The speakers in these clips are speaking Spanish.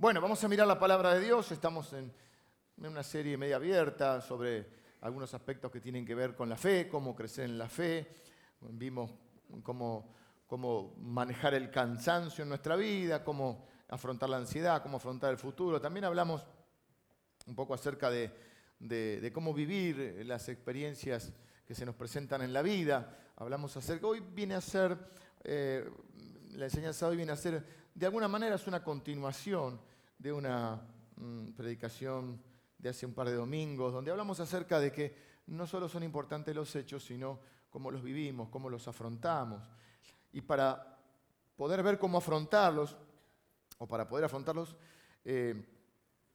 Bueno, vamos a mirar la palabra de Dios. Estamos en, una serie media abierta sobre algunos aspectos que tienen que ver con la fe, cómo crecer en la fe. Vimos cómo, cómo manejar el cansancio en nuestra vida, cómo afrontar la ansiedad, cómo afrontar el futuro. También hablamos un poco acerca de, cómo vivir las experiencias que se nos presentan en la vida. Hablamos acerca, hoy viene a ser, eh, la enseñanza de hoy viene a ser, de alguna manera es una continuación de una mm, predicación de hace un par de domingos, donde hablamos acerca de que no solo son importantes los hechos, sino cómo los vivimos, cómo los afrontamos. Y para poder ver cómo afrontarlos, o para poder afrontarlos, eh,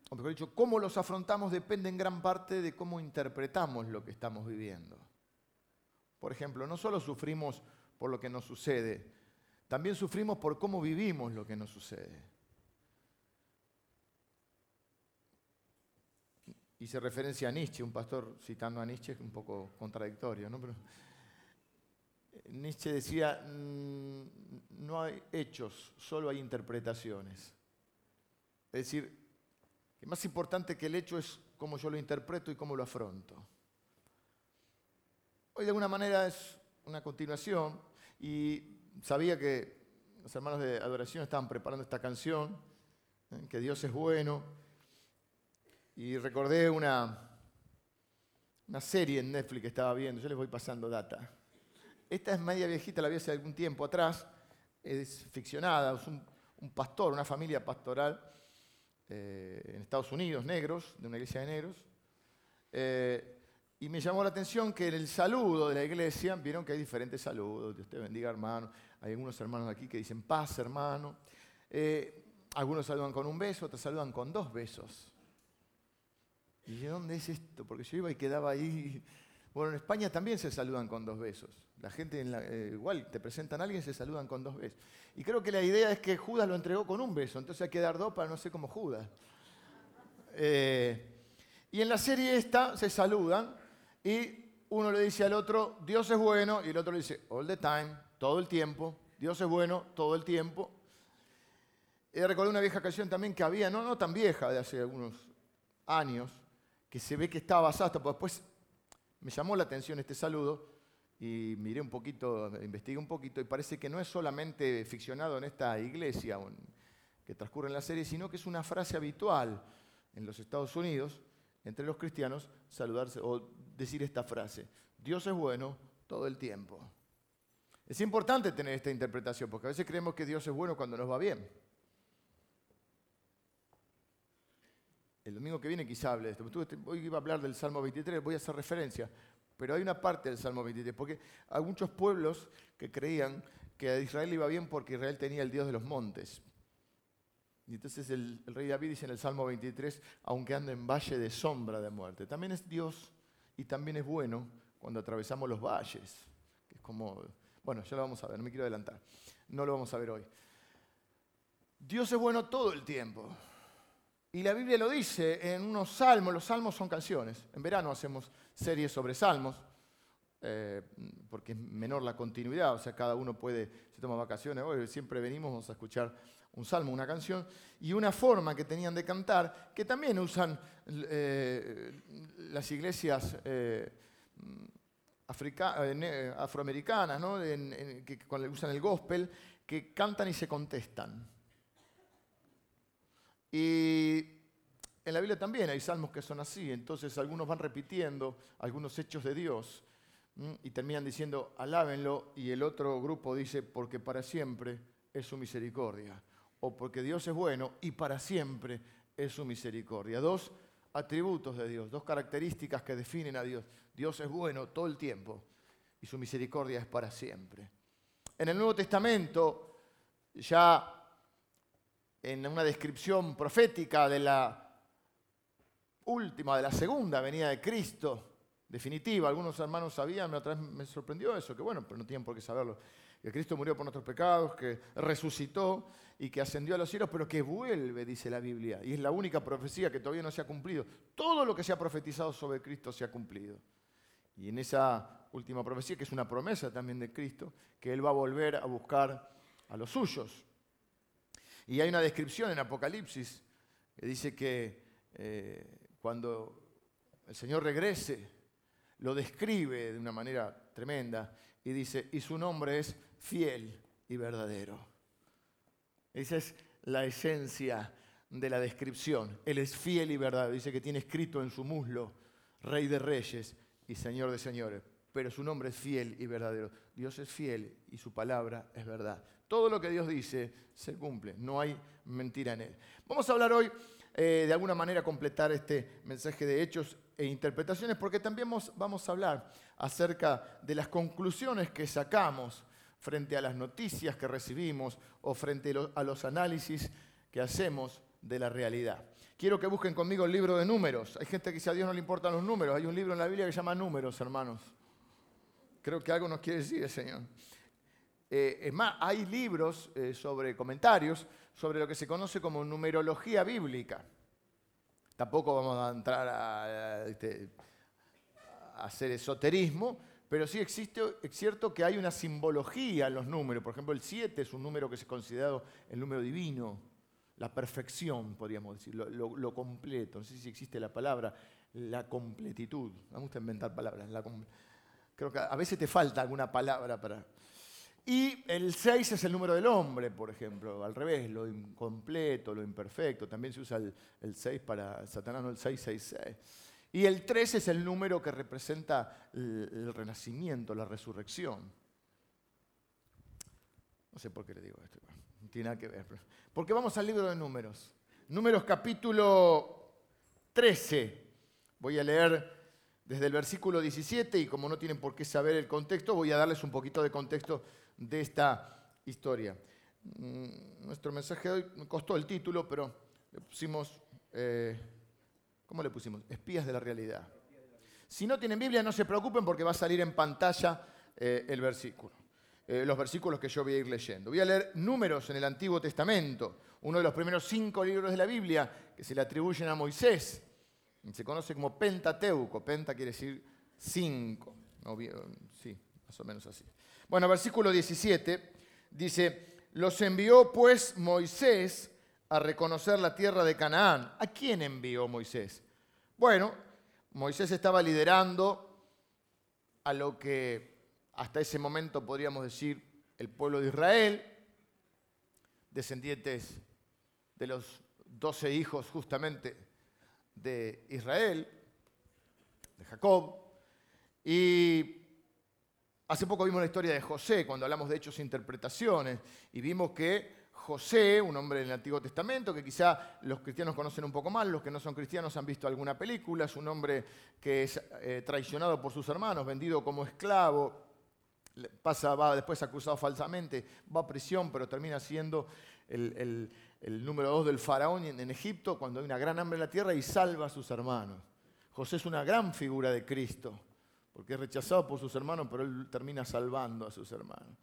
o mejor dicho, cómo los afrontamos depende en gran parte de cómo interpretamos lo que estamos viviendo. Por ejemplo, no solo sufrimos por lo que nos sucede, también sufrimos por cómo vivimos lo que nos sucede. Hice referencia a Nietzsche, un pastor citando a Nietzsche, un poco contradictorio, ¿no? Pero Nietzsche decía, mm, no hay hechos, solo hay interpretaciones. Es decir, que más importante que el hecho es cómo yo lo interpreto y cómo lo afronto. Hoy de alguna manera es una continuación y sabía que los hermanos de adoración estaban preparando esta canción, ¿eh? que Dios es bueno, y recordé una, una serie en Netflix que estaba viendo, yo les voy pasando data. Esta es media viejita, la vi hace algún tiempo atrás, es ficcionada, es un, pastor, una familia pastoral eh, en Estados Unidos, negros, de una iglesia de negros. Eh, y me llamó la atención que en el saludo de la iglesia, vieron que hay diferentes saludos, Dios te bendiga hermano, hay algunos hermanos aquí que dicen paz hermano, eh, algunos saludan con un beso, otros saludan con dos besos. Y dije, ¿dónde es esto? Porque yo iba y quedaba ahí. Bueno, en España también se saludan con dos besos. La gente, eh, igual, te presentan a alguien, se saludan con dos besos. Y creo que la idea es que Judas lo entregó con un beso, entonces hay que dar dos para no sé cómo Judas. Eh, y en la serie esta se saludan y uno le dice al otro, Dios es bueno, y el otro le dice, all the time, todo el tiempo, Dios es bueno, todo el tiempo. Y recordé una vieja canción también que había, no, no tan vieja, de hace algunos años, que se ve que estaba basada, pues después me llamó la atención este saludo y miré un poquito, investigué un poquito, y parece que no es solamente ficcionado en esta iglesia que transcurre en la serie, sino que es una frase habitual en los Estados Unidos entre los cristianos saludarse o decir esta frase, Dios es bueno todo el tiempo. Es importante tener esta interpretación, porque a veces creemos que Dios es bueno cuando nos va bien. El domingo que viene quizá hable de esto. Hoy iba a hablar del Salmo 23, voy a hacer referencia, pero hay una parte del Salmo 23, porque hay muchos pueblos que creían que a Israel iba bien porque Israel tenía el Dios de los montes. Y entonces el, rey David dice en el Salmo 23, aunque ande en valle de sombra de muerte. También es Dios y también es bueno cuando atravesamos los valles. Es como, bueno, ya lo vamos a ver, no me quiero adelantar. No lo vamos a ver hoy. Dios es bueno todo el tiempo. Y la Biblia lo dice en unos salmos, los salmos son canciones. En verano hacemos series sobre salmos, eh, porque es menor la continuidad, o sea, cada uno puede, se toma vacaciones, hoy siempre venimos, a escuchar un salmo, una canción, y una forma que tenían de cantar, que también usan eh, las iglesias afroamericanas, que usan el gospel, que cantan y se contestan. Y en la Biblia también hay salmos que son así, entonces algunos van repitiendo algunos hechos de Dios y terminan diciendo, alábenlo, y el otro grupo dice, porque para siempre es su misericordia o porque Dios es bueno y para siempre es su misericordia. Dos atributos de Dios, dos características que definen a Dios. Dios es bueno todo el tiempo y su misericordia es para siempre. En el Nuevo Testamento, ya en una descripción profética de la última, de la segunda venida de Cristo, definitiva, algunos hermanos sabían, otra vez me sorprendió eso, que bueno, pero no tienen por qué saberlo, que Cristo murió por nuestros pecados, que resucitó y que ascendió a los cielos, pero que vuelve, dice la Biblia. Y es la única profecía que todavía no se ha cumplido. Todo lo que se ha profetizado sobre Cristo se ha cumplido. Y en esa última profecía, que es una promesa también de Cristo, que Él va a volver a buscar a los suyos. Y hay una descripción en Apocalipsis que dice que eh, cuando el Señor regrese, lo describe de una manera tremenda y dice, y su nombre es fiel y verdadero. Esa es la esencia de la descripción. Él es fiel y verdadero. Dice que tiene escrito en su muslo, Rey de Reyes y Señor de Señores. Pero su nombre es fiel y verdadero. Dios es fiel y su palabra es verdad. Todo lo que Dios dice se cumple. No hay mentira en él. Vamos a hablar hoy, eh, de alguna manera, completar este mensaje de hechos e interpretaciones, porque también vamos a hablar acerca de las conclusiones que sacamos frente a las noticias que recibimos o frente a los análisis que hacemos de la realidad. Quiero que busquen conmigo el libro de números. Hay gente que dice a Dios no le importan los números. Hay un libro en la Biblia que se llama Números, hermanos. Creo que algo nos quiere decir el Señor. Eh, es más, hay libros eh, sobre comentarios sobre lo que se conoce como numerología bíblica. Tampoco vamos a entrar a, este, hacer esoterismo, pero sí existe, es cierto que hay una simbología en los números. Por ejemplo, el 7 es un número que se considerado el número divino, la perfección, podríamos decir, lo, completo. No sé si existe la palabra, la completitud. Vamos a inventar palabras. creo que a veces te falta alguna palabra para... Y el 6 es el número del hombre, por ejemplo, al revés, lo incompleto, lo imperfecto. También se usa el, 6 para Satanás, no el 666. Y el 3 es el número que representa el, renacimiento, la resurrección. No sé por qué le digo esto, no tiene nada que ver. Porque vamos al libro de números. Números capítulo 13. Voy a leer desde el versículo 17 y como no tienen por qué saber el contexto, voy a darles un poquito de contexto de esta historia. Mm, nuestro mensaje de hoy me costó el título, pero le pusimos, eh, ¿cómo le pusimos? Espías de la realidad. Si no tienen Biblia, no se preocupen porque va a salir en pantalla eh, el versículo. Eh, los versículos que yo voy a ir leyendo. Voy a leer números en el Antiguo Testamento, uno de los primeros cinco libros de la Biblia que se le atribuyen a Moisés. Se conoce como Pentateuco. Penta quiere decir cinco. sí, más o menos así. Bueno, versículo 17 dice, los envió pues Moisés a reconocer la tierra de Canaán. ¿A quién envió Moisés? Bueno, Moisés estaba liderando a lo que hasta ese momento podríamos decir el pueblo de Israel, descendientes de los doce hijos justamente de Israel, de Jacob, y Hace poco vimos la historia de José, cuando hablamos de hechos e interpretaciones, y vimos que José, un hombre del Antiguo Testamento, que quizá los cristianos conocen un poco más, los que no son cristianos han visto alguna película, es un hombre que es eh, traicionado por sus hermanos, vendido como esclavo, pasa, va después acusado falsamente, va a prisión, pero termina siendo el, número dos del faraón en Egipto cuando hay una gran hambre en la tierra y salva a sus hermanos. José es una gran figura de Cristo porque es rechazado por sus hermanos, pero él termina salvando a sus hermanos.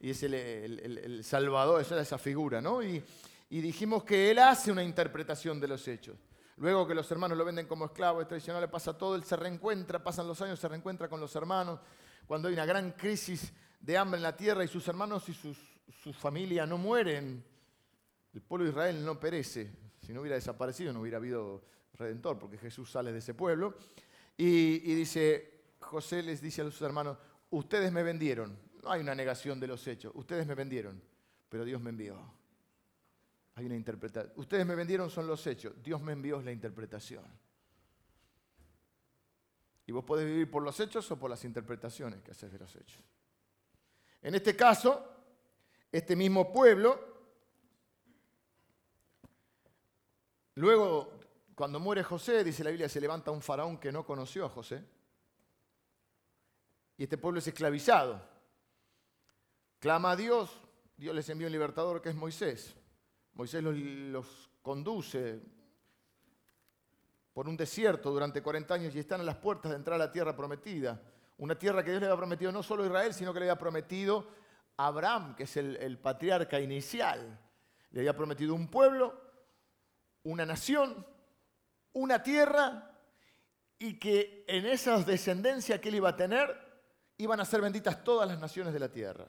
Y es el, Salvador, esa es esa figura, ¿no? Y, dijimos que él hace una interpretación de los hechos. Luego que los hermanos lo venden como esclavo, es traicionado, le pasa todo, él se reencuentra, pasan los años, se reencuentra con los hermanos. Cuando hay una gran crisis de hambre en la tierra y sus hermanos y su familia no mueren, el pueblo de Israel no perece. Si no hubiera desaparecido, no hubiera habido redentor, porque Jesús sale de ese pueblo. y dice, José les dice a sus hermanos, ustedes me vendieron. No hay una negación de los hechos, ustedes me vendieron, pero Dios me envió. Hay una interpretación. Ustedes me vendieron son los hechos, Dios me envió la interpretación. Y vos podés vivir por los hechos o por las interpretaciones que haces de los hechos. En este caso, este mismo pueblo, luego, cuando muere José, dice la Biblia, se levanta un faraón que no conoció a José y este pueblo es esclavizado. Clama a Dios, Dios les envía un libertador que es Moisés. Moisés los, conduce por un desierto durante 40 años y están a las puertas de entrar a la tierra prometida. Una tierra que Dios le había prometido no solo a Israel, sino que le había prometido a Abraham, que es el, el patriarca inicial. Le había prometido un pueblo, una nación, una tierra, y que en esa descendencia que él iba a tener, iban a ser benditas todas las naciones de la tierra.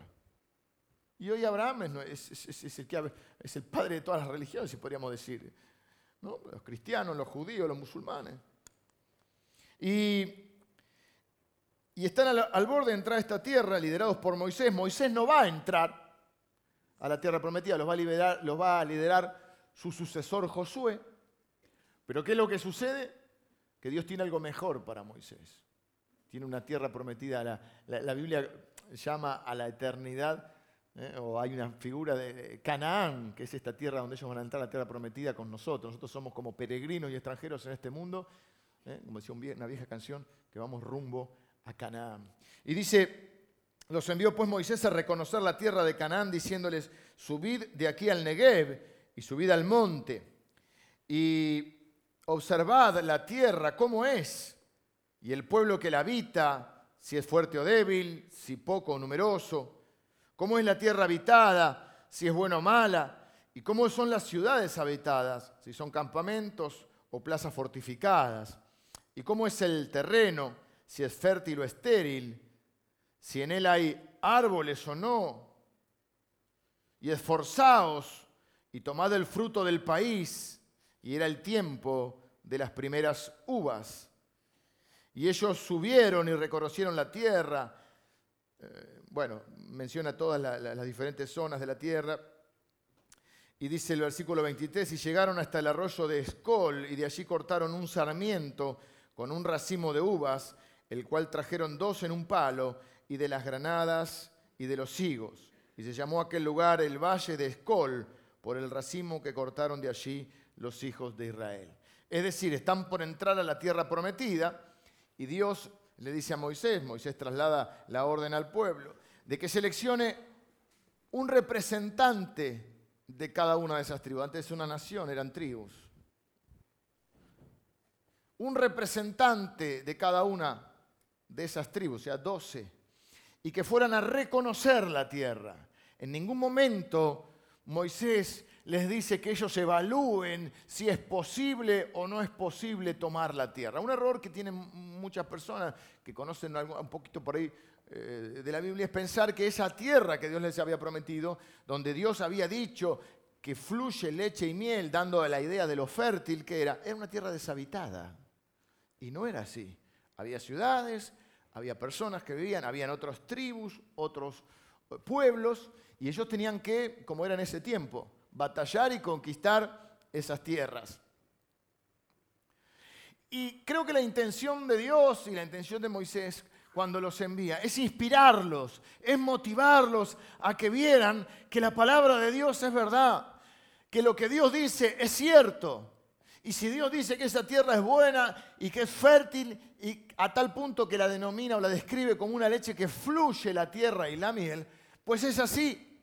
Y hoy Abraham es, el, es, el, padre de todas las religiones, si podríamos decir. los cristianos, los judíos, los musulmanes. Y, están al, borde de entrar a esta tierra, liderados por Moisés. Moisés no va a entrar a la tierra prometida, los va a, liberar, los va a liderar su sucesor Josué. Pero ¿qué es lo que sucede? Que Dios tiene algo mejor para Moisés. Tiene una tierra prometida. La, la Biblia llama a la eternidad ¿eh? o hay una figura de Canaán, que es esta tierra donde ellos van a entrar, la tierra prometida con nosotros. Nosotros somos como peregrinos y extranjeros en este mundo, ¿eh? como decía una vieja canción, que vamos rumbo a Canaán. Y dice, los envió pues Moisés a reconocer la tierra de Canaán, diciéndoles, subid de aquí al Negev y subid al monte y observad la tierra, cómo es, y el pueblo que la habita, si es fuerte o débil, si poco o numeroso cómo es la tierra habitada, si es buena o mala, y cómo son las ciudades habitadas, si son campamentos o plazas fortificadas, y cómo es el terreno, si es fértil o estéril, si en él hay árboles o no, y esforzaos y tomad el fruto del país, y era el tiempo de las primeras uvas. Y ellos subieron y reconocieron la tierra. Eh, bueno, menciona todas las diferentes zonas de la tierra. Y dice el versículo 23, y llegaron hasta el arroyo de Escol, y de allí cortaron un sarmiento con un racimo de uvas, el cual trajeron dos en un palo, y de las granadas y de los higos. Y se llamó aquel lugar el Valle de Escol, por el racimo que cortaron de allí los hijos de Israel. Es decir, están por entrar a la tierra prometida, y Dios le dice a Moisés, Moisés traslada la orden al pueblo, de que seleccione un representante de cada una de esas tribus. Antes una nación, eran tribus. Un representante de cada una de esas tribus, o sea, doce, y que fueran a reconocer la tierra. En ningún momento Moisés les dice que ellos evalúen si es posible o no es posible tomar la tierra. Un error que tienen muchas personas que conocen un poquito por ahí eh, de la Biblia es pensar que esa tierra que Dios les había prometido, donde Dios había dicho que fluye leche y miel, dando la idea de lo fértil que era, era una tierra deshabitada. Y no era así. Había ciudades, había personas que vivían, habían otras tribus, otros eh, pueblos, y ellos tenían que, como era en ese tiempo, batallar y conquistar esas tierras. Y creo que la intención de Dios y la intención de Moisés cuando los envía, es inspirarlos, es motivarlos a que vieran que la palabra de Dios es verdad, que lo que Dios dice es cierto. Y si Dios dice que esa tierra es buena y que es fértil y a tal punto que la denomina o la describe como una leche que fluye la tierra y la miel, pues es así.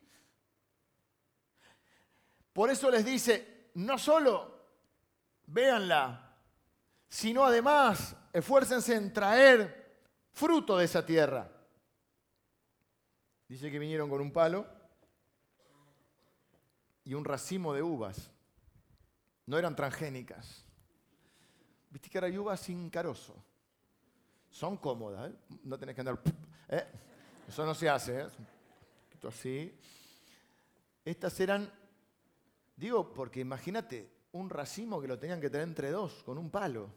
Por eso les dice, no solo véanla, sino además esfuércense en traer fruto de esa tierra. Dice que vinieron con un palo y un racimo de uvas. No eran transgénicas. Viste que ahora uvas sin carozo. Son cómodas, ¿eh? no tenés que andar. ¿eh? Eso no se hace. ¿eh? así. Estas eran, digo, porque imagínate un racimo que lo tenían que tener entre dos, con un palo.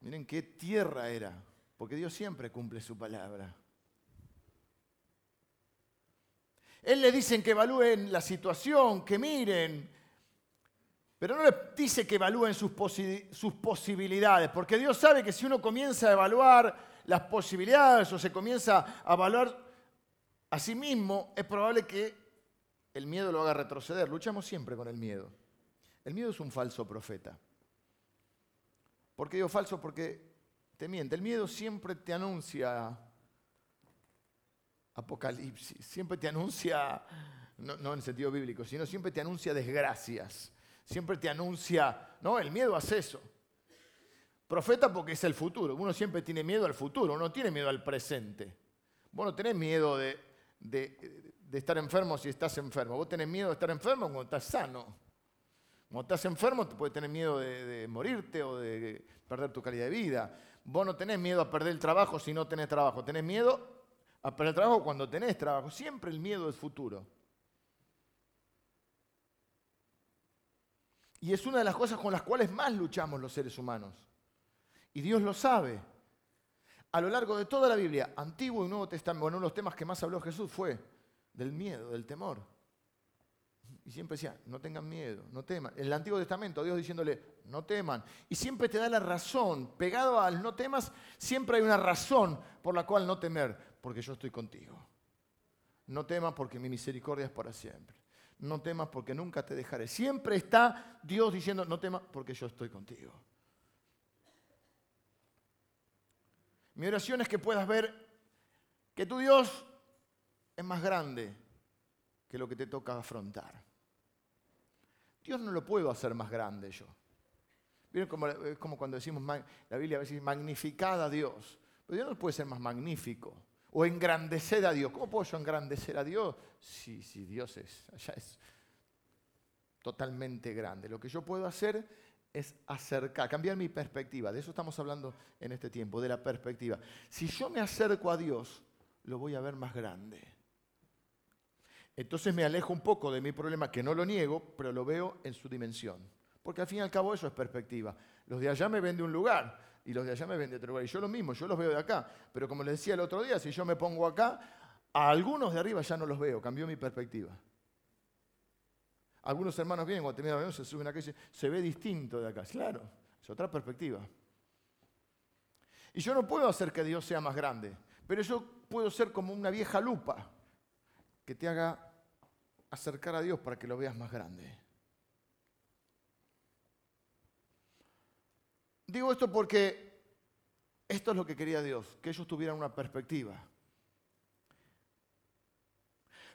Miren qué tierra era, porque Dios siempre cumple su palabra. Él le dicen que evalúen la situación, que miren, pero no le dice que evalúen sus, sus, posibilidades, porque Dios sabe que si uno comienza a evaluar las posibilidades o se comienza a evaluar a sí mismo, es probable que el miedo lo haga retroceder. Luchamos siempre con el miedo. El miedo es un falso profeta. ¿Por qué digo falso? Porque te miente. El miedo siempre te anuncia apocalipsis, siempre te anuncia, no, en el sentido bíblico, sino siempre te anuncia desgracias, siempre te anuncia, no, el miedo hace eso. Profeta porque es el futuro, uno siempre tiene miedo al futuro, uno tiene miedo al presente. Vos no tenés miedo de, de, de estar enfermo si estás enfermo, vos tenés miedo de estar enfermo cuando estás sano. Cuando estás enfermo te puedes tener miedo de, morirte o de perder tu calidad de vida. Vos no tenés miedo a perder el trabajo si no tenés trabajo. Tenés miedo a perder el trabajo cuando tenés trabajo. Siempre el miedo es futuro. Y es una de las cosas con las cuales más luchamos los seres humanos. Y Dios lo sabe. A lo largo de toda la Biblia, Antiguo y Nuevo Testamento, uno de los temas que más habló Jesús fue del miedo, del temor. Y siempre decía, no tengan miedo, no teman. En el Antiguo Testamento, Dios diciéndole, no teman. Y siempre te da la razón. Pegado al no temas, siempre hay una razón por la cual no temer, porque yo estoy contigo. No temas porque mi misericordia es para siempre. No temas porque nunca te dejaré. Siempre está Dios diciendo, no temas porque yo estoy contigo. Mi oración es que puedas ver que tu Dios es más grande que lo que te toca afrontar. Dios no lo puedo hacer más grande yo. Miren como, es como cuando decimos, la Biblia a veces magnificada a Dios. Pero Dios no puede ser más magnífico. O engrandecer a Dios. ¿Cómo puedo yo engrandecer a Dios? Si, si Dios es, es totalmente grande. Lo que yo puedo hacer es acercar, cambiar mi perspectiva. De eso estamos hablando en este tiempo, de la perspectiva. Si yo me acerco a Dios, lo voy a ver más grande. Entonces me alejo un poco de mi problema, que no lo niego, pero lo veo en su dimensión. Porque al fin y al cabo eso es perspectiva. Los de allá me ven de un lugar y los de allá me ven de otro lugar. Y yo lo mismo, yo los veo de acá. Pero como les decía el otro día, si yo me pongo acá, a algunos de arriba ya no los veo, cambió mi perspectiva. Algunos hermanos vienen cuando terminan se suben acá y dicen, se ve distinto de acá. Claro, es otra perspectiva. Y yo no puedo hacer que Dios sea más grande, pero yo puedo ser como una vieja lupa que te haga acercar a Dios para que lo veas más grande. Digo esto porque esto es lo que quería Dios, que ellos tuvieran una perspectiva.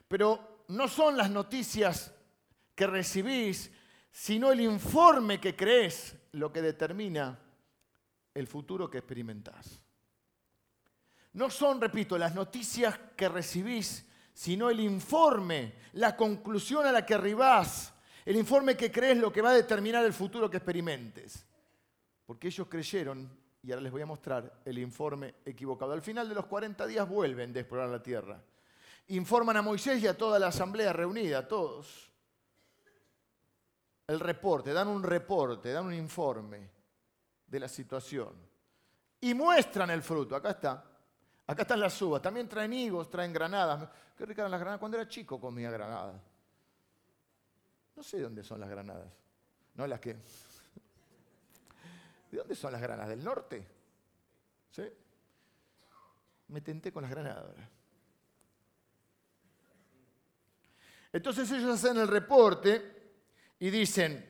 Pero no son las noticias que recibís, sino el informe que crees lo que determina el futuro que experimentás. No son, repito, las noticias que recibís, sino el informe, la conclusión a la que arribás, el informe que crees lo que va a determinar el futuro que experimentes. Porque ellos creyeron, y ahora les voy a mostrar el informe equivocado. Al final de los 40 días vuelven de explorar la tierra. Informan a Moisés y a toda la asamblea reunida, a todos. El reporte, dan un reporte, dan un informe de la situación. Y muestran el fruto. Acá está. Acá están las uvas. También traen higos, traen granadas. Qué ricas eran las granadas. Cuando era chico comía granadas. No sé dónde son las granadas. No las que ¿De dónde son las granadas? ¿Del norte? ¿Sí? Me tenté con las granadas Entonces ellos hacen el reporte y dicen,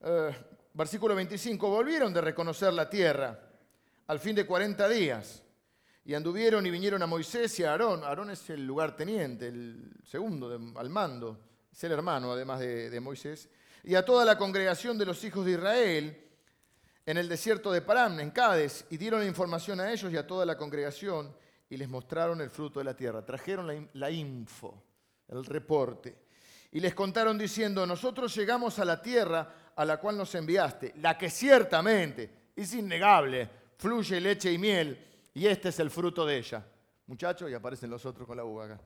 eh, versículo 25, volvieron de reconocer la tierra al fin de 40 días y anduvieron y vinieron a Moisés y a Aarón. Aarón es el lugarteniente, el segundo al mando, es el hermano además de Moisés y a toda la congregación de los hijos de Israel en el desierto de Param, en Cádiz, y dieron información a ellos y a toda la congregación y les mostraron el fruto de la tierra. Trajeron la, info, el reporte, y les contaron diciendo, nosotros llegamos a la tierra a la cual nos enviaste, la que ciertamente es innegable, fluye leche y miel, y este es el fruto de ella. Muchachos, y aparecen los otros con la uva acá.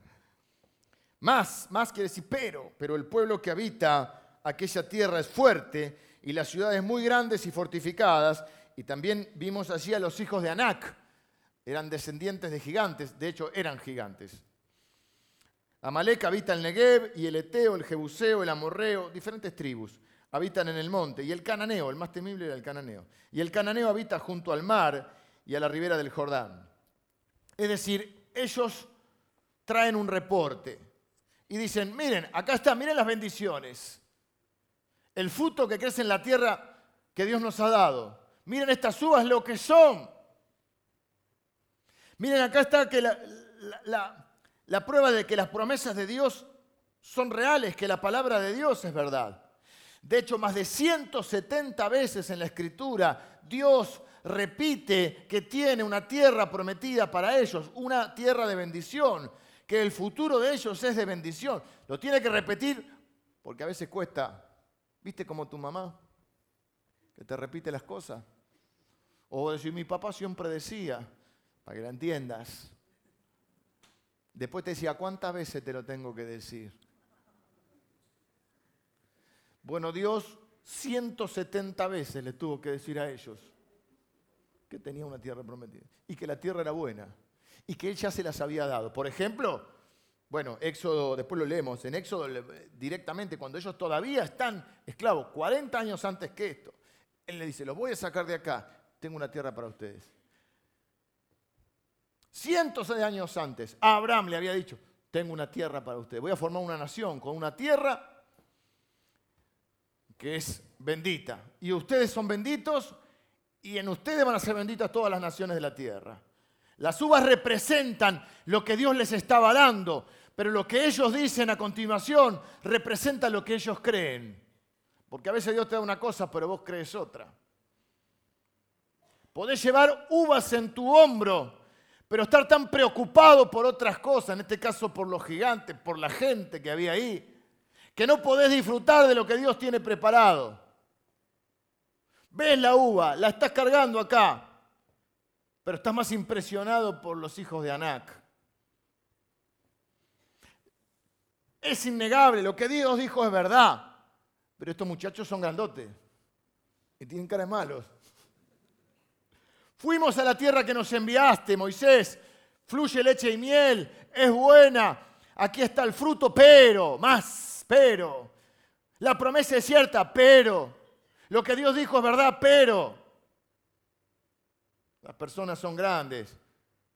Más, más quiere decir, pero, pero el pueblo que habita aquella tierra es fuerte y las ciudades muy grandes y fortificadas. Y también vimos allí a los hijos de Anac. Eran descendientes de gigantes, de hecho eran gigantes. Amalek habita el Negev y el Eteo, el Jebuseo, el Amorreo, diferentes tribus habitan en el monte. Y el Cananeo, el más temible era el Cananeo. Y el Cananeo habita junto al mar y a la ribera del Jordán. Es decir, ellos traen un reporte y dicen, miren, acá está, miren las bendiciones el fruto que crece en la tierra que Dios nos ha dado. Miren estas uvas lo que son. Miren, acá está que la, prueba de que las promesas de Dios son reales, que la palabra de Dios es verdad. De hecho, más de 170 veces en la escritura Dios repite que tiene una tierra prometida para ellos, una tierra de bendición, que el futuro de ellos es de bendición. Lo tiene que repetir porque a veces cuesta ¿Viste como tu mamá? Que te repite las cosas. O decir, mi papá siempre decía, para que la entiendas. Después te decía, ¿cuántas veces te lo tengo que decir? Bueno, Dios 170 veces le tuvo que decir a ellos que tenía una tierra prometida y que la tierra era buena y que Él ya se las había dado. Por ejemplo, bueno, Éxodo, después lo leemos, en Éxodo directamente, cuando ellos todavía están esclavos, 40 años antes que esto, Él le dice, los voy a sacar de acá, tengo una tierra para ustedes. Cientos de años antes, Abraham le había dicho, tengo una tierra para ustedes, voy a formar una nación con una tierra que es bendita. Y ustedes son benditos y en ustedes van a ser benditas todas las naciones de la tierra. Las uvas representan lo que Dios les estaba dando, pero lo que ellos dicen a continuación representa lo que ellos creen. Porque a veces Dios te da una cosa, pero vos crees otra. Podés llevar uvas en tu hombro, pero estar tan preocupado por otras cosas, en este caso por los gigantes, por la gente que había ahí, que no podés disfrutar de lo que Dios tiene preparado. Ves la uva, la estás cargando acá, pero estás más impresionado por los hijos de Anac. Es innegable, lo que Dios dijo es verdad, pero estos muchachos son grandotes y tienen cara de malos. Fuimos a la tierra que nos enviaste, Moisés. Fluye leche y miel, es buena. Aquí está el fruto, pero, más, pero. La promesa es cierta, pero. Lo que Dios dijo es verdad, pero. Las personas son grandes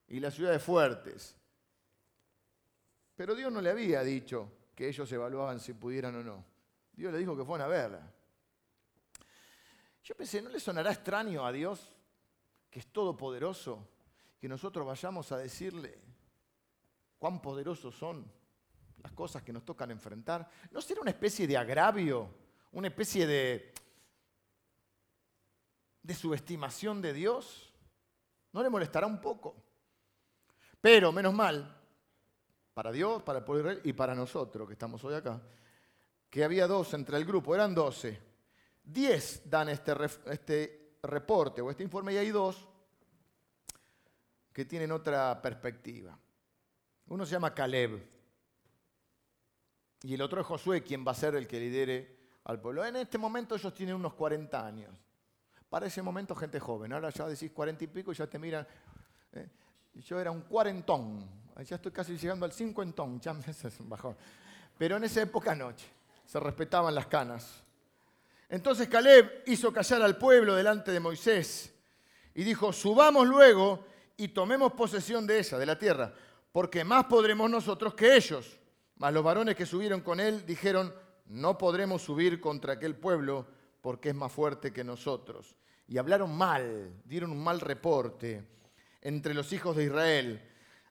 y las ciudades fuertes. Pero Dios no le había dicho que ellos evaluaban si pudieran o no. Dios le dijo que fueran a verla. Yo pensé, ¿no le sonará extraño a Dios que es todopoderoso, que nosotros vayamos a decirle cuán poderosos son las cosas que nos tocan enfrentar, ¿no será una especie de agravio, una especie de, de subestimación de Dios? ¿No le molestará un poco? Pero, menos mal, para Dios, para el pueblo de Israel y para nosotros que estamos hoy acá, que había dos entre el grupo, eran doce. Diez dan este, este reporte o este informe y hay dos que tienen otra perspectiva. Uno se llama Caleb y el otro es Josué, quien va a ser el que lidere al pueblo. En este momento ellos tienen unos 40 años. Para ese momento gente joven. Ahora ya decís 40 y pico y ya te miran. ¿eh? Yo era un cuarentón. Ya estoy casi llegando al cincuentón. Ya me bajón. Pero en esa época noche se respetaban las canas. Entonces Caleb hizo callar al pueblo delante de Moisés y dijo, subamos luego y tomemos posesión de ella, de la tierra, porque más podremos nosotros que ellos. Mas los varones que subieron con él dijeron, no podremos subir contra aquel pueblo porque es más fuerte que nosotros. Y hablaron mal, dieron un mal reporte entre los hijos de Israel.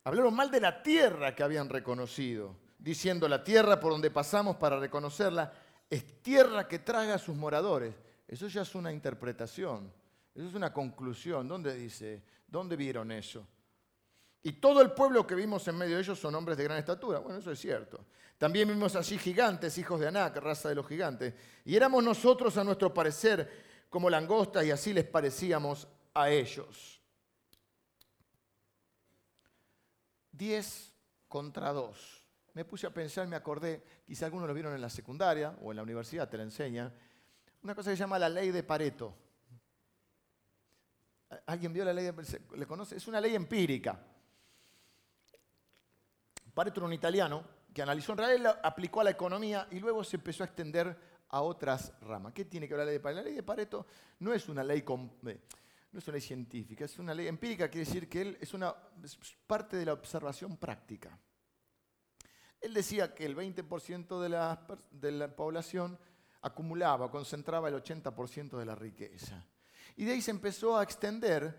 Hablaron mal de la tierra que habían reconocido, diciendo, la tierra por donde pasamos para reconocerla es tierra que traga a sus moradores. Eso ya es una interpretación, eso es una conclusión. ¿Dónde dice? ¿Dónde vieron eso? Y todo el pueblo que vimos en medio de ellos son hombres de gran estatura. Bueno, eso es cierto. También vimos allí gigantes, hijos de Anac, raza de los gigantes. Y éramos nosotros, a nuestro parecer, como langostas y así les parecíamos a ellos. Diez contra dos me puse a pensar, me acordé, quizá algunos lo vieron en la secundaria o en la universidad, te la enseñan, una cosa que se llama la ley de Pareto. ¿Alguien vio la ley de Pareto? ¿Le conoce? Es una ley empírica. Pareto un italiano que analizó en realidad, aplicó a la economía y luego se empezó a extender a otras ramas. ¿Qué tiene que ver la ley de Pareto? La ley de Pareto no es una ley, eh, no es una ley científica, es una ley empírica, quiere decir que él es una parte de la observación práctica. Él decía que el 20% de la, de la población acumulaba, concentraba el 80% de la riqueza. Y de ahí se empezó a extender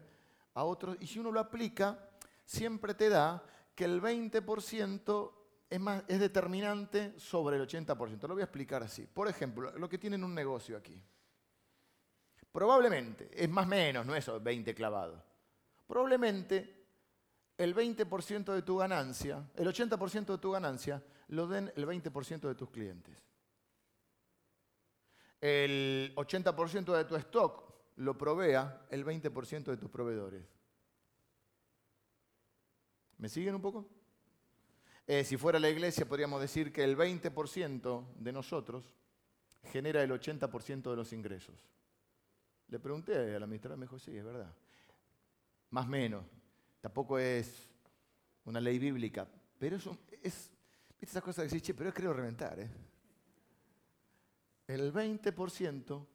a otros, y si uno lo aplica, siempre te da que el 20% es, más, es determinante sobre el 80%. Lo voy a explicar así. Por ejemplo, lo que tienen un negocio aquí. Probablemente, es más o menos, no es 20 clavado. Probablemente el 20% de tu ganancia, el 80% de tu ganancia, lo den el 20% de tus clientes. El 80% de tu stock lo provea el 20% de tus proveedores. ¿Me siguen un poco? Eh, si fuera la iglesia, podríamos decir que el 20% de nosotros genera el 80% de los ingresos. Le pregunté a la administradora, me dijo, sí, es verdad. Más o menos. Tampoco es una ley bíblica, pero es, es ¿viste esas cosas que decís, che, pero es creo reventar, ¿eh? El 20%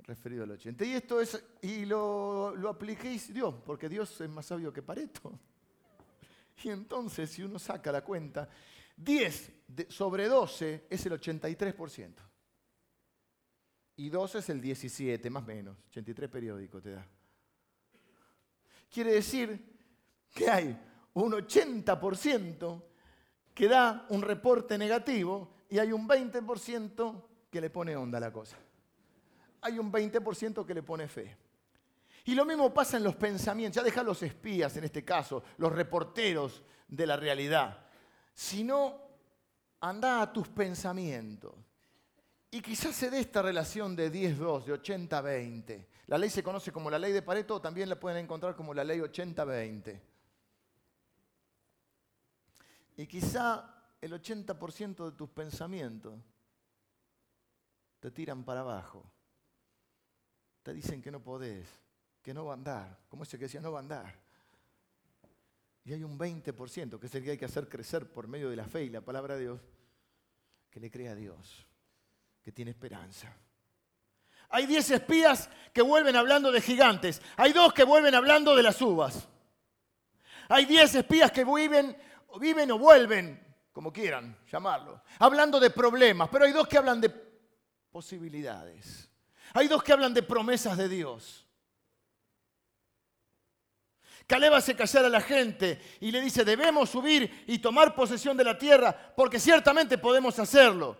referido al 80. Y esto es, y lo, lo apliqué Dios, porque Dios es más sabio que Pareto. Y entonces, si uno saca la cuenta, 10 sobre 12 es el 83%. Y 12 es el 17, más o menos. 83 periódico te da. Quiere decir que hay un 80% que da un reporte negativo y hay un 20% que le pone onda a la cosa. Hay un 20% que le pone fe. Y lo mismo pasa en los pensamientos. Ya deja los espías, en este caso, los reporteros de la realidad. Si no, anda a tus pensamientos. Y quizás se dé esta relación de 10-2, de 80-20. La ley se conoce como la ley de Pareto, también la pueden encontrar como la ley 80-20. Y quizá el 80% de tus pensamientos te tiran para abajo. Te dicen que no podés, que no va a andar. Como ese que decía, no va a andar. Y hay un 20%, que es el que hay que hacer crecer por medio de la fe y la palabra de Dios, que le cree a Dios, que tiene esperanza. Hay 10 espías que vuelven hablando de gigantes. Hay dos que vuelven hablando de las uvas. Hay 10 espías que viven viven o vuelven, como quieran llamarlo, hablando de problemas, pero hay dos que hablan de posibilidades. Hay dos que hablan de promesas de Dios. Caleb hace callar a la gente y le dice, debemos subir y tomar posesión de la tierra porque ciertamente podemos hacerlo.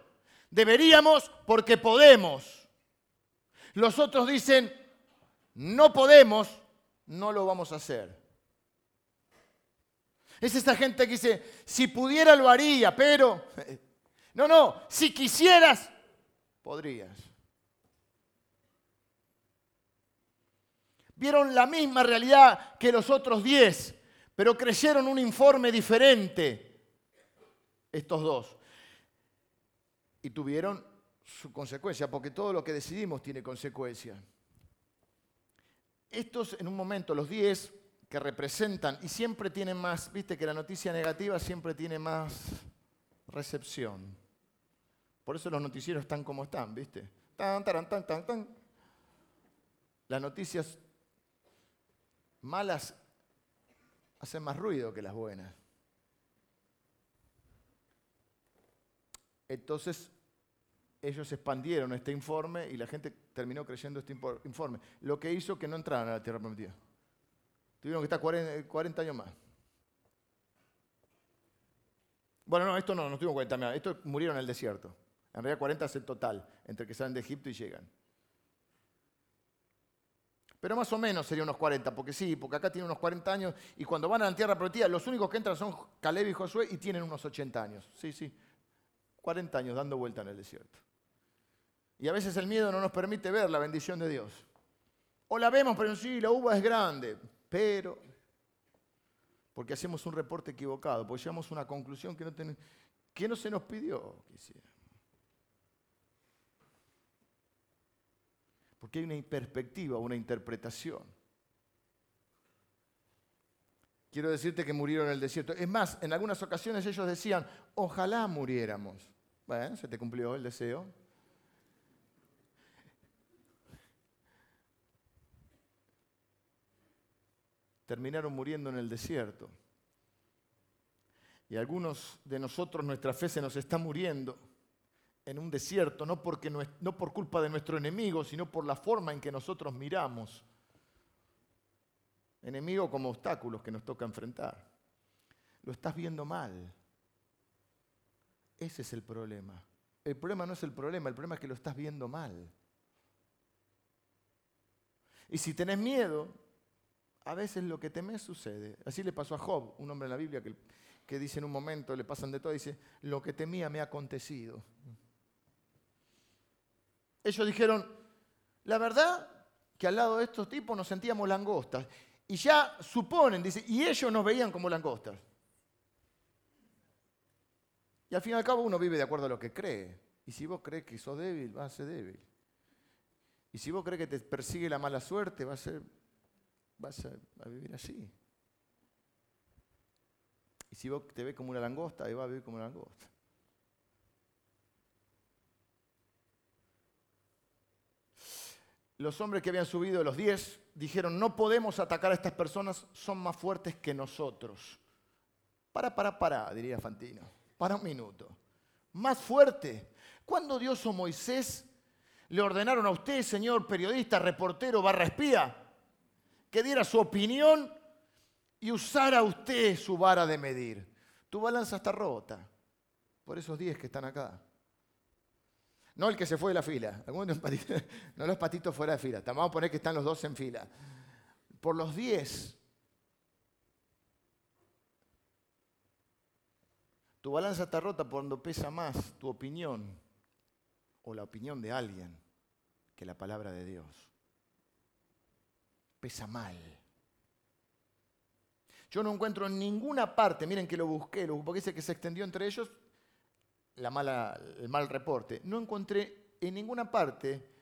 Deberíamos porque podemos. Los otros dicen, no podemos, no lo vamos a hacer. Es esta gente que dice, si pudiera lo haría, pero... No, no, si quisieras, podrías. Vieron la misma realidad que los otros diez, pero creyeron un informe diferente, estos dos. Y tuvieron su consecuencia, porque todo lo que decidimos tiene consecuencia. Estos en un momento, los diez, que representan y siempre tienen más, viste que la noticia negativa siempre tiene más recepción. Por eso los noticieros están como están, viste. Tan, tan, tan, tan, tan. Las noticias malas hacen más ruido que las buenas. Entonces, ellos expandieron este informe y la gente terminó creyendo este informe, lo que hizo que no entraran a la tierra prometida. Tuvieron que estar 40, años más. Bueno, no, esto no, no tuvieron 40 años, estos murieron en el desierto. En realidad 40 es el total, entre que salen de Egipto y llegan. Pero más o menos serían unos 40, porque sí, porque acá tienen unos 40 años y cuando van a la tierra prometida, los únicos que entran son Caleb y Josué y tienen unos 80 años. Sí, sí, 40 años dando vuelta en el desierto. Y a veces el miedo no nos permite ver la bendición de Dios. O la vemos, pero sí, la uva es grande. Pero, porque hacemos un reporte equivocado, porque llegamos a una conclusión que no, que no se nos pidió Porque hay una perspectiva, una interpretación. Quiero decirte que murieron en el desierto. Es más, en algunas ocasiones ellos decían, ojalá muriéramos. Bueno, se te cumplió el deseo. terminaron muriendo en el desierto. Y algunos de nosotros nuestra fe se nos está muriendo en un desierto, no, porque no, por culpa de nuestro enemigo, sino por la forma en que nosotros miramos. Enemigo como obstáculos que nos toca enfrentar. Lo estás viendo mal. Ese es el problema. El problema no es el problema, el problema es que lo estás viendo mal. Y si tenés miedo, a veces lo que temes sucede. Así le pasó a Job, un hombre en la Biblia que, dice en un momento, le pasan de todo, dice, lo que temía me ha acontecido. Ellos dijeron, la verdad que al lado de estos tipos nos sentíamos langostas. Y ya suponen, dice, y ellos nos veían como langostas. Y al fin y al cabo uno vive de acuerdo a lo que cree. Y si vos crees que sos débil, vas a ser débil. Y si vos crees que te persigue la mala suerte, vas a, ser, vas a, vivir así. Y si vos te ves como una langosta, ahí vas a vivir como una langosta. Los hombres que habían subido los diez dijeron, no podemos atacar a estas personas, son más fuertes que nosotros. Para, para, para, diría Fantino. Para un minuto. Más fuerte. ¿Cuándo Dios o Moisés le ordenaron a usted, señor periodista, reportero, barra espía, que diera su opinión y usara usted su vara de medir? Tu balanza está rota por esos diez que están acá. No el que se fue de la fila. No los patitos fuera de fila. Vamos a poner que están los dos en fila. Por los diez. Tu balanza está rota cuando pesa más tu opinión o la opinión de alguien que la palabra de Dios. Pesa mal. Yo no encuentro en ninguna parte, miren que lo busqué, porque dice que se extendió entre ellos la mala, el mal reporte. No encontré en ninguna parte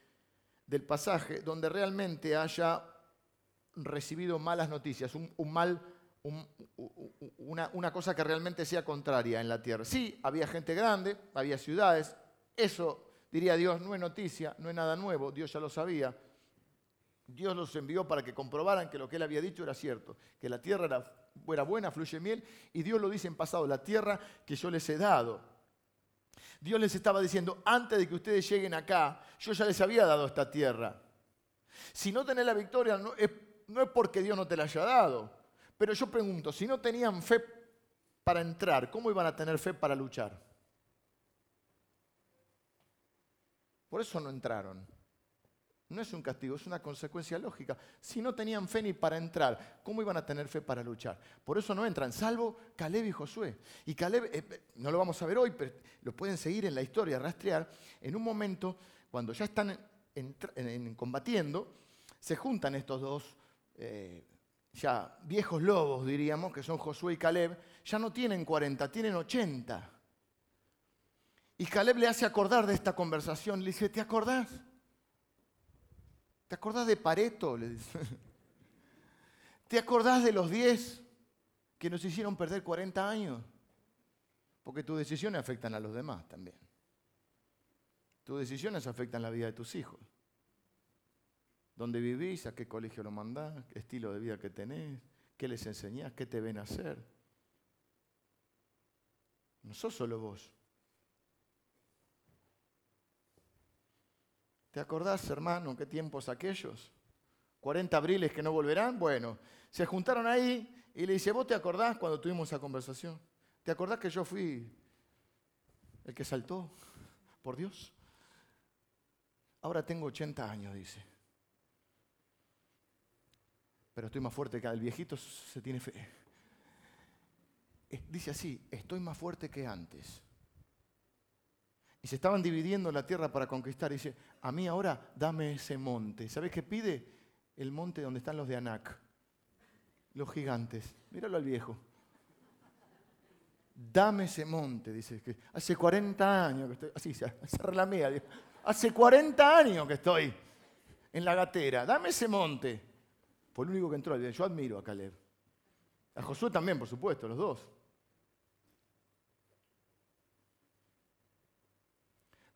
del pasaje donde realmente haya recibido malas noticias, un, mal, una, una cosa que realmente sea contraria en la tierra. Sí, había gente grande, había ciudades, eso diría Dios, no es noticia, no es nada nuevo, Dios ya lo sabía. Dios los envió para que comprobaran que lo que él había dicho era cierto, que la tierra era, era buena, fluye miel, y Dios lo dice en pasado, la tierra que yo les he dado. Dios les estaba diciendo, antes de que ustedes lleguen acá, yo ya les había dado esta tierra. Si no tenés la victoria, no es, porque Dios no te la haya dado. Pero yo pregunto, si no tenían fe para entrar, ¿cómo iban a tener fe para luchar? Por eso no entraron. No es un castigo, es una consecuencia lógica. Si no tenían fe ni para entrar, ¿cómo iban a tener fe para luchar? Por eso no entran, salvo Caleb y Josué. Y Caleb, eh, eh, no lo vamos a ver hoy, pero lo pueden seguir en la historia, rastrear. En un momento, cuando ya están combatiendo, se juntan estos dos eh, ya viejos lobos, diríamos, que son Josué y Caleb. Ya no tienen 40, tienen 80. Y Caleb le hace acordar de esta conversación. Le dice, ¿te acordás? ¿Te acordás de Pareto? ¿Te acordás de los 10 que nos hicieron perder 40 años? Porque tus decisiones afectan a los demás también. Tus decisiones afectan la vida de tus hijos. ¿Dónde vivís? ¿A qué colegio lo mandás? ¿Qué estilo de vida que tenés? ¿Qué les enseñás? ¿Qué te ven hacer? No sos solo vos. ¿Te acordás, hermano, qué tiempos aquellos? 40 abriles que no volverán. Bueno, se juntaron ahí y le dice, ¿vos te acordás cuando tuvimos esa conversación? ¿Te acordás que yo fui el que saltó? Por Dios. Ahora tengo 80 años, dice. Pero estoy más fuerte que el viejito se tiene fe. Dice así, estoy más fuerte que antes y se estaban dividiendo la tierra para conquistar. Y dice, a mí ahora dame ese monte. ¿Sabes qué pide? El monte donde están los de Anac, los gigantes. Míralo al viejo. Dame ese monte, dice. Que hace 40 años que estoy, así se la mía. Hace 40 años que estoy en la gatera. Dame ese monte. Fue el único que entró. Yo admiro a Caleb. A Josué también, por supuesto, los dos.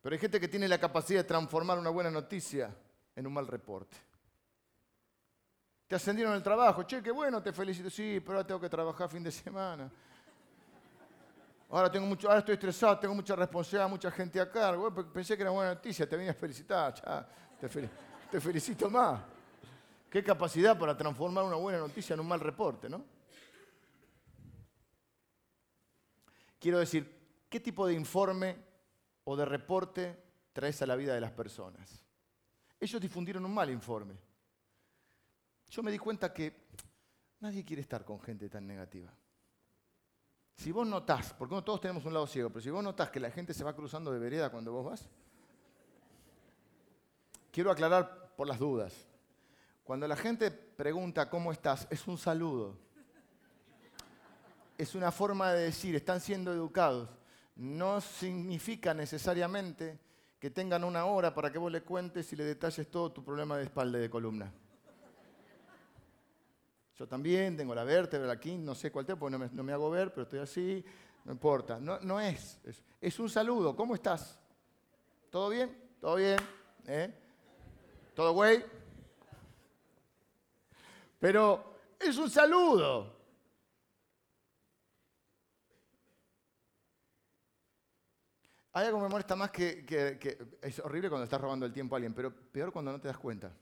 Pero hay gente que tiene la capacidad de transformar una buena noticia en un mal reporte. Te ascendieron el trabajo, che, qué bueno, te felicito. Sí, pero ahora tengo que trabajar fin de semana. Ahora, tengo mucho, ahora estoy estresado, tengo mucha responsabilidad, mucha gente a cargo. Pensé que era buena noticia, te vine a felicitar. te, te felicito más. Qué capacidad para transformar una buena noticia en un mal reporte, ¿no? Quiero decir, ¿qué tipo de informe o de reporte traes a la vida de las personas. Ellos difundieron un mal informe. Yo me di cuenta que nadie quiere estar con gente tan negativa. Si vos notás, porque no todos tenemos un lado ciego, pero si vos notás que la gente se va cruzando de vereda cuando vos vas, quiero aclarar por las dudas. Cuando la gente pregunta cómo estás, es un saludo. Es una forma de decir, están siendo educados. No significa necesariamente que tengan una hora para que vos le cuentes y le detalles todo tu problema de espalda y de columna. Yo también tengo la vértebra, la quinta, no sé cuál tengo, porque no me, hago ver, pero estoy así, no importa. No, es, es, es, un saludo. ¿Cómo estás? ¿Todo bien? ¿Todo bien? ¿Eh? ¿Todo güey? Pero es un saludo. Hay algo que me molesta más que, es horrible cuando estás robando el tiempo a alguien, pero peor cuando no te das cuenta.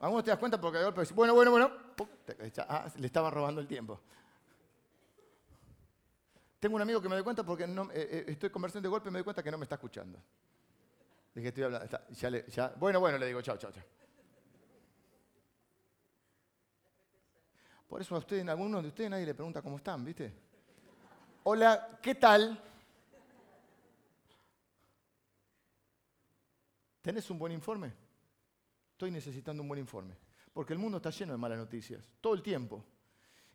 A uno te das cuenta porque de golpe bueno, bueno, bueno, ah, le estaban robando el tiempo. Tengo un amigo que me doy cuenta porque no, eh, eh, estoy conversando de golpe y me doy cuenta que no me está escuchando. Dije, estoy hablando, bueno, bueno, le digo, chao, chao, chao. Por eso a ustedes, a algunos de ustedes nadie le pregunta cómo están, ¿viste? Hola, ¿qué tal? ¿Tenés un buen informe? Estoy necesitando un buen informe. Porque el mundo está lleno de malas noticias, todo el tiempo.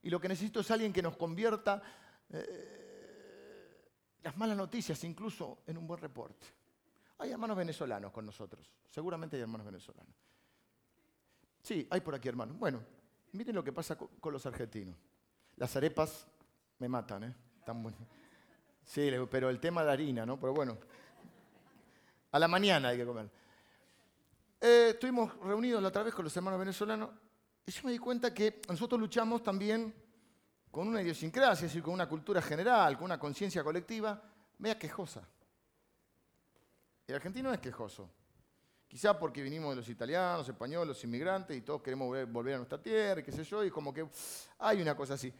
Y lo que necesito es alguien que nos convierta eh, las malas noticias incluso en un buen reporte. Hay hermanos venezolanos con nosotros. Seguramente hay hermanos venezolanos. Sí, hay por aquí hermanos. Bueno, miren lo que pasa con los argentinos. Las arepas me matan, ¿eh? Están buenas. Sí, pero el tema de la harina, ¿no? Pero bueno, a la mañana hay que comer. Eh, estuvimos reunidos la otra vez con los hermanos venezolanos y yo me di cuenta que nosotros luchamos también con una idiosincrasia, es decir, con una cultura general, con una conciencia colectiva, media quejosa. El argentino es quejoso. Quizá porque vinimos de los italianos, españoles, los inmigrantes y todos queremos volver a nuestra tierra y qué sé yo, y como que hay una cosa así.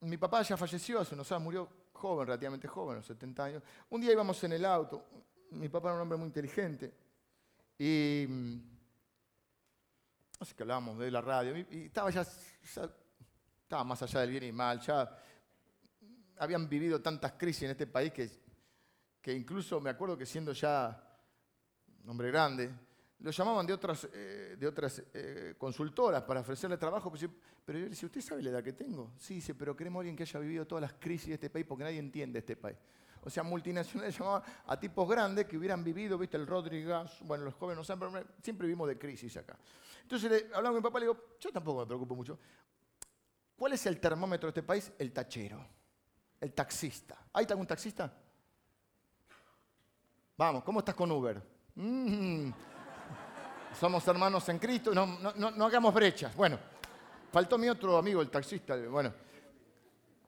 Mi papá ya falleció hace unos años, murió joven, relativamente joven, a los 70 años. Un día íbamos en el auto, mi papá era un hombre muy inteligente, y mm, así que hablábamos de la radio, y, estaba ya, estaba más allá del bien y mal, ya habían vivido tantas crisis en este país que, que incluso me acuerdo que siendo ya un hombre grande, lo llamaban de otras, eh, de otras eh, consultoras para ofrecerle trabajo, pero yo le decía, ¿usted sabe la edad que tengo? Sí, dice, pero queremos a alguien que haya vivido todas las crisis de este país porque nadie entiende este país o sea, multinacionales llamaban a tipos grandes que hubieran vivido, viste, el Rodríguez, bueno, los jóvenes no saben, siempre vivimos de crisis acá. Entonces, le, hablando con mi papá, le digo, yo tampoco me preocupo mucho. ¿Cuál es el termómetro de este país? El tachero, el taxista. ¿Hay algún taxista? Vamos, ¿cómo estás con Uber? Mm. somos hermanos en Cristo, no, no hagamos brechas. Bueno, faltó mi otro amigo, el taxista. Bueno,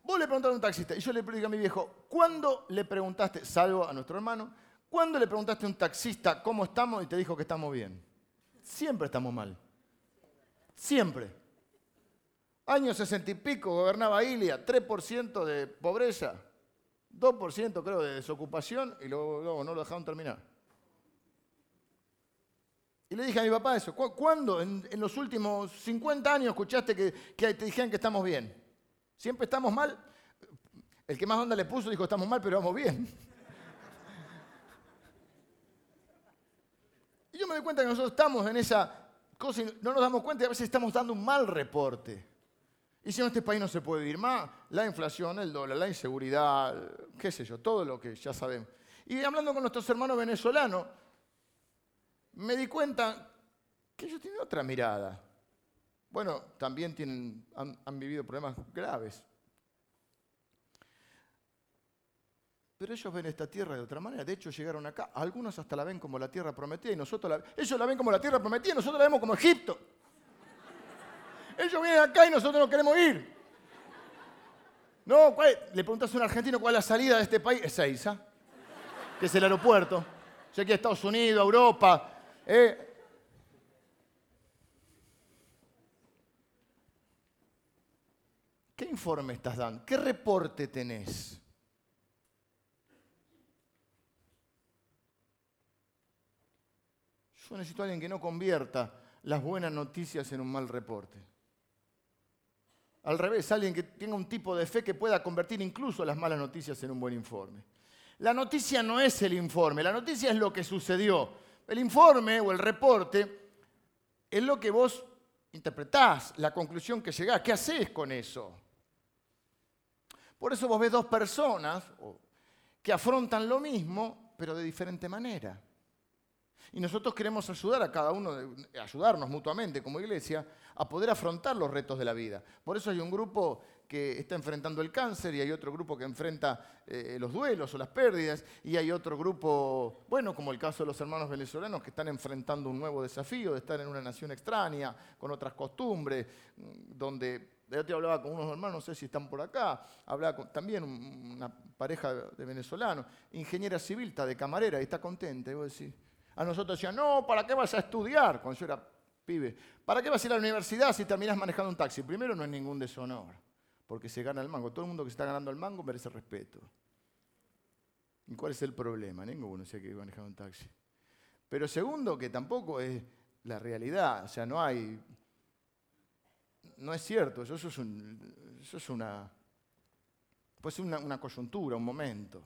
Vos le preguntaste a un taxista, y yo le pregunté a mi viejo, ¿cuándo le preguntaste, salvo a nuestro hermano, ¿cuándo le preguntaste a un taxista cómo estamos y te dijo que estamos bien? Siempre estamos mal. Siempre. Año sesenta y pico gobernaba Ilia, 3% de pobreza, 2% creo de desocupación y luego, no lo dejaron terminar. Y le dije a mi papá eso, ¿cuándo en, los últimos 50 años escuchaste que, que te dijeron que estamos bien? Siempre estamos mal. El que más onda le puso dijo, estamos mal, pero vamos bien. Y yo me doy cuenta que nosotros estamos en esa cosa y no nos damos cuenta y a veces estamos dando un mal reporte. Y si en este país no se puede vivir más, la inflación, el dólar, la inseguridad, qué sé yo, todo lo que ya sabemos. Y hablando con nuestros hermanos venezolanos, me di cuenta que ellos tienen otra mirada. Bueno, también tienen, han, vivido problemas graves. Pero ellos ven esta tierra de otra manera. De hecho, llegaron acá. Algunos hasta la ven como la tierra prometida y nosotros la, ellos la ven como la tierra prometida y nosotros la vemos como Egipto. Ellos vienen acá y nosotros no queremos ir. No, le preguntas a un argentino cuál es la salida de este país. Es Seiza, que es el aeropuerto. Sé que Estados Unidos, Europa. Eh, ¿Qué informe estás dando? ¿Qué reporte tenés? Yo necesito a alguien que no convierta las buenas noticias en un mal reporte. Al revés, alguien que tenga un tipo de fe que pueda convertir incluso las malas noticias en un buen informe. La noticia no es el informe, la noticia es lo que sucedió. El informe o el reporte es lo que vos interpretás, la conclusión que llegás. ¿Qué haces con eso? Por eso vos ves dos personas que afrontan lo mismo, pero de diferente manera. Y nosotros queremos ayudar a cada uno, ayudarnos mutuamente como iglesia, a poder afrontar los retos de la vida. Por eso hay un grupo que está enfrentando el cáncer y hay otro grupo que enfrenta eh, los duelos o las pérdidas y hay otro grupo, bueno, como el caso de los hermanos venezolanos que están enfrentando un nuevo desafío de estar en una nación extraña, con otras costumbres, mm, donde yo te hablaba con unos hermanos, no sé si están por acá, hablaba con, también una pareja de venezolanos, ingeniera civil, está de camarera y está contenta. Y vos a nosotros decían, no, ¿para qué vas a estudiar? Cuando yo era pibe, ¿para qué vas a ir a la universidad si terminas manejando un taxi? Primero no es ningún deshonor porque se gana el mango. Todo el mundo que está ganando el mango merece respeto. ¿Y cuál es el problema? Ninguno se que manejar un taxi. Pero segundo, que tampoco es la realidad. O sea, no hay. No es cierto. Eso, es, eso es una. Puede ser una, coyuntura, un momento.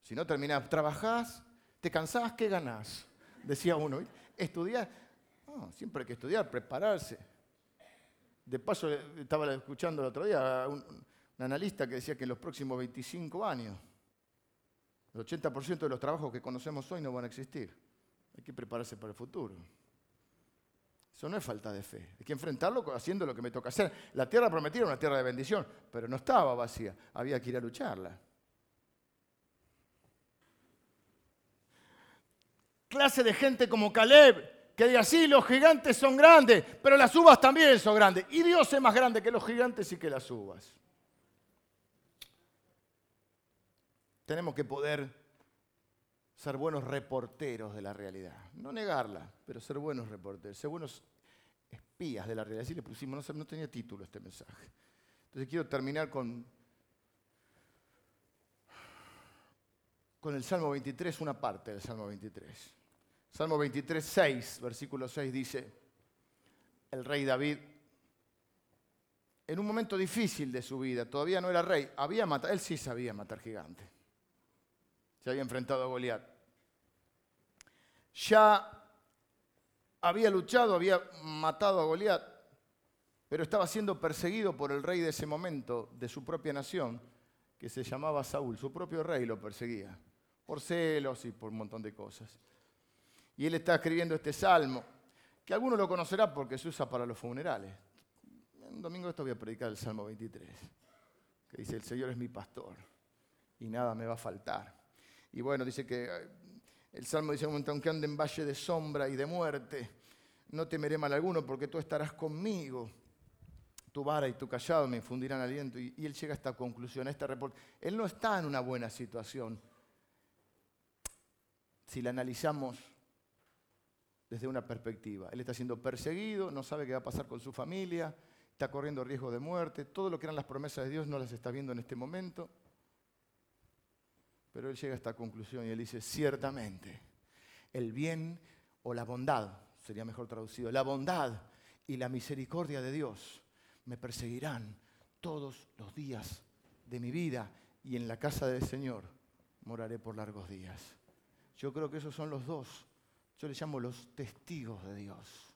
Si no terminás, trabajás, te cansás, ¿qué ganás? Decía uno. Estudiar. Siempre hay que estudiar, prepararse. De paso, estaba escuchando el otro día a un, analista que decía que en los próximos 25 años, el 80% de los trabajos que conocemos hoy no van a existir. Hay que prepararse para el futuro. Eso no es falta de fe. Hay que enfrentarlo haciendo lo que me toca hacer. La tierra prometida era una tierra de bendición, pero no estaba vacía. Había que ir a lucharla. Clase de gente como Caleb, que diga, sí, los gigantes son grandes, pero las uvas también son grandes. Y Dios es más grande que los gigantes y que las uvas. Tenemos que poder ser buenos reporteros de la realidad. No negarla, pero ser buenos reporteros, ser buenos espías de la realidad. Así le pusimos, no, no tenía título este mensaje. Entonces quiero terminar con, con el Salmo 23, una parte del Salmo 23. Salmo 23, 6, versículo 6 dice, el rey David, en un momento difícil de su vida, todavía no era rey, había matado, él sí sabía matar gigantes. Se había enfrentado a Goliat. Ya había luchado, había matado a Goliat, pero estaba siendo perseguido por el rey de ese momento, de su propia nación, que se llamaba Saúl. Su propio rey lo perseguía, por celos y por un montón de cosas. Y él está escribiendo este salmo, que alguno lo conocerá porque se usa para los funerales. Un domingo esto voy a predicar el Salmo 23, que dice, el Señor es mi pastor y nada me va a faltar. Y bueno, dice que eh, el Salmo dice, aunque ande en valle de sombra y de muerte, no temeré mal alguno porque tú estarás conmigo. Tu vara y tu callado me infundirán aliento. Y, y él llega a esta conclusión, a este reporte. Él no está en una buena situación. Si la analizamos desde una perspectiva. Él está siendo perseguido, no sabe qué va a pasar con su familia, está corriendo riesgo de muerte, todo lo que eran las promesas de Dios no las está viendo en este momento. Pero él llega a esta conclusión y él dice, ciertamente, el bien o la bondad, sería mejor traducido, la bondad y la misericordia de Dios me perseguirán todos los días de mi vida y en la casa del Señor moraré por largos días. Yo creo que esos son los dos yo les llamo los testigos de Dios.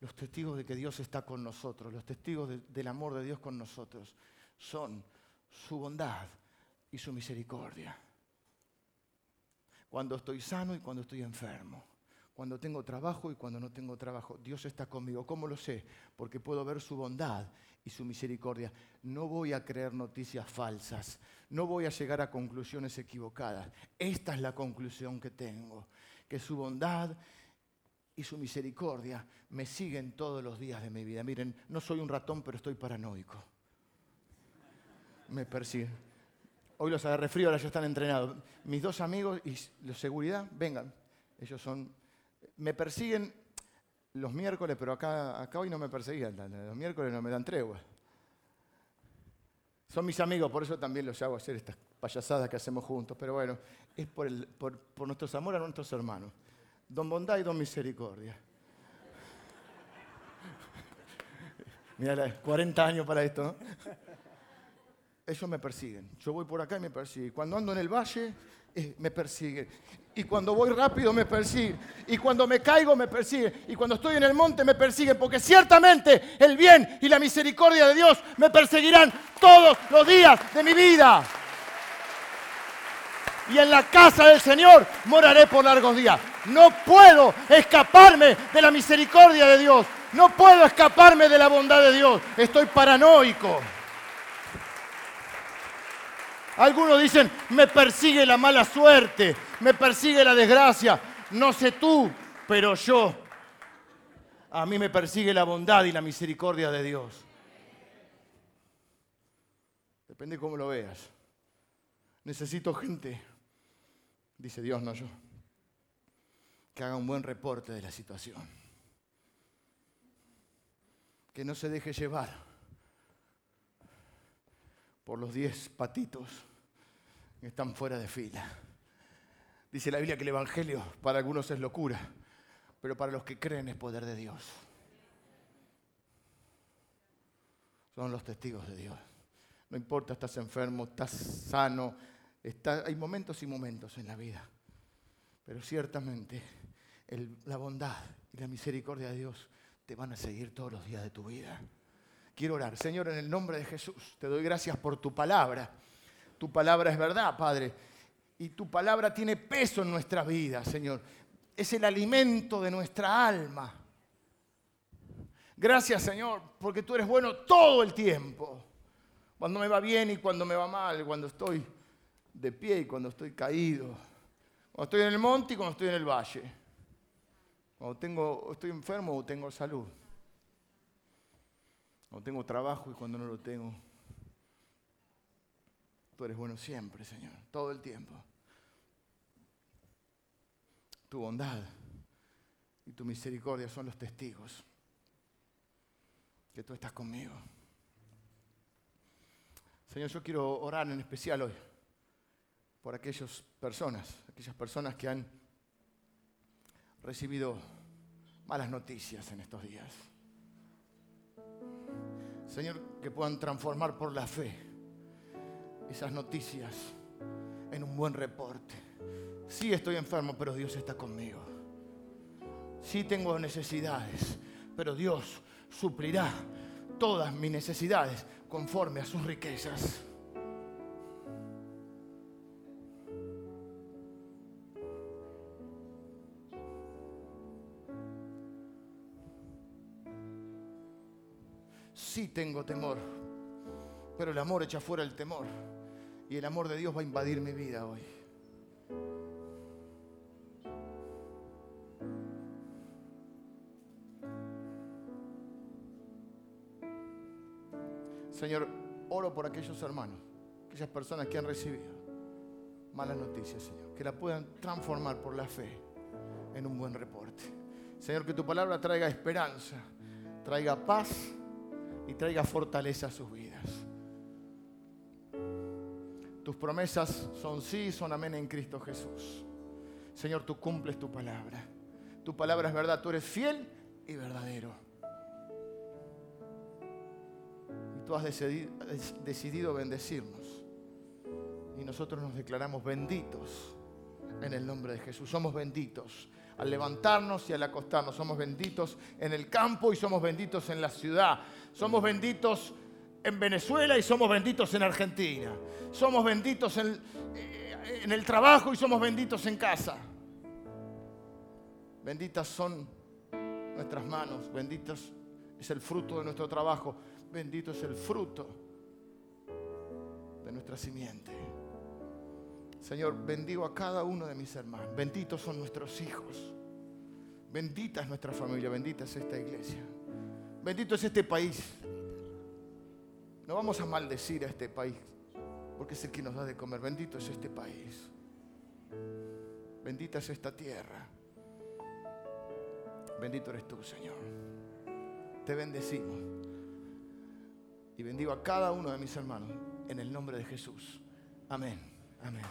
Los testigos de que Dios está con nosotros, los testigos del amor de Dios con nosotros, son su bondad y su misericordia. Cuando estoy sano y cuando estoy enfermo. Cuando tengo trabajo y cuando no tengo trabajo. Dios está conmigo. ¿Cómo lo sé? Porque puedo ver su bondad y su misericordia. No voy a creer noticias falsas. No voy a llegar a conclusiones equivocadas. Esta es la conclusión que tengo que su bondad y su misericordia me siguen todos los días de mi vida. Miren, no soy un ratón, pero estoy paranoico. Me persiguen. Hoy los agarré frío, ahora ya están entrenados. Mis dos amigos y de seguridad, vengan. Ellos son. Me persiguen los miércoles, pero acá, acá hoy no me perseguían. Los miércoles no me dan tregua. Son mis amigos, por eso también los hago hacer estas payasadas que hacemos juntos. Pero bueno, es por, el, nuestros amores a nuestros hermanos. Don Bondad y Don Misericordia. Mira, 40 años para esto, ¿no? Ellos me persiguen. Yo voy por acá y me persiguen. Cuando ando en el valle, eh, me persiguen. Y cuando voy rápido, me persiguen. Y cuando me caigo, me persiguen. Y cuando estoy en el monte, me persiguen. Porque ciertamente el bien y la misericordia de Dios me perseguirán todos los días de mi vida. Y en la casa del Señor moraré por largos días. No puedo escaparme de la misericordia de Dios. No puedo escaparme de la bondad de Dios. Estoy paranoico. Algunos dicen, me persigue la mala suerte, me persigue la desgracia. No sé tú, pero yo. A mí me persigue la bondad y la misericordia de Dios. Depende de cómo lo veas. Necesito gente, dice Dios, no yo, que haga un buen reporte de la situación. Que no se deje llevar por los diez patitos que están fuera de fila. Dice la Biblia que el Evangelio para algunos es locura, pero para los que creen es poder de Dios. Son los testigos de Dios. No importa, estás enfermo, estás sano, hay momentos y momentos en la vida. Pero ciertamente la bondad y la misericordia de Dios te van a seguir todos los días de tu vida. Quiero orar. Señor, en el nombre de Jesús, te doy gracias por tu palabra. Tu palabra es verdad, Padre. Y tu palabra tiene peso en nuestra vida, Señor. Es el alimento de nuestra alma. Gracias, Señor, porque tú eres bueno todo el tiempo. Cuando me va bien y cuando me va mal, cuando estoy de pie y cuando estoy caído. Cuando estoy en el monte y cuando estoy en el valle. Cuando estoy enfermo o tengo salud. Cuando tengo trabajo y cuando no lo tengo. Tú eres bueno siempre, Señor, todo el tiempo. Tu bondad y tu misericordia son los testigos que tú estás conmigo. Señor, yo quiero orar en especial hoy por aquellas personas, aquellas personas que han recibido malas noticias en estos días. Señor, que puedan transformar por la fe esas noticias en un buen reporte. Sí estoy enfermo, pero Dios está conmigo. Sí tengo necesidades, pero Dios suplirá todas mis necesidades conforme a sus riquezas. Tengo temor, pero el amor echa fuera el temor. Y el amor de Dios va a invadir mi vida hoy. Señor, oro por aquellos hermanos, aquellas personas que han recibido malas noticias, Señor, que la puedan transformar por la fe en un buen reporte. Señor, que tu palabra traiga esperanza, traiga paz y traiga fortaleza a sus vidas. Tus promesas son sí, son amén en Cristo Jesús. Señor, tú cumples tu palabra. Tu palabra es verdad, tú eres fiel y verdadero. Y tú has decidido, bendecirnos. Y nosotros nos declaramos benditos en el nombre de Jesús. Somos benditos al levantarnos y al acostarnos. Somos benditos en el campo y somos benditos en la ciudad. Somos benditos en Venezuela y somos benditos en Argentina. Somos benditos en, en el trabajo y somos benditos en casa. Benditas son nuestras manos, benditos es el fruto de nuestro trabajo, bendito es el fruto de nuestra simiente. Señor, bendigo a cada uno de mis hermanos. Benditos son nuestros hijos. Bendita es nuestra familia, bendita es esta iglesia. Bendito es este país. No vamos a maldecir a este país, porque es el que nos da de comer. Bendito es este país. Bendita es esta tierra. Bendito eres tú, Señor. Te bendecimos. Y bendigo a cada uno de mis hermanos en el nombre de Jesús. Amén. Amém.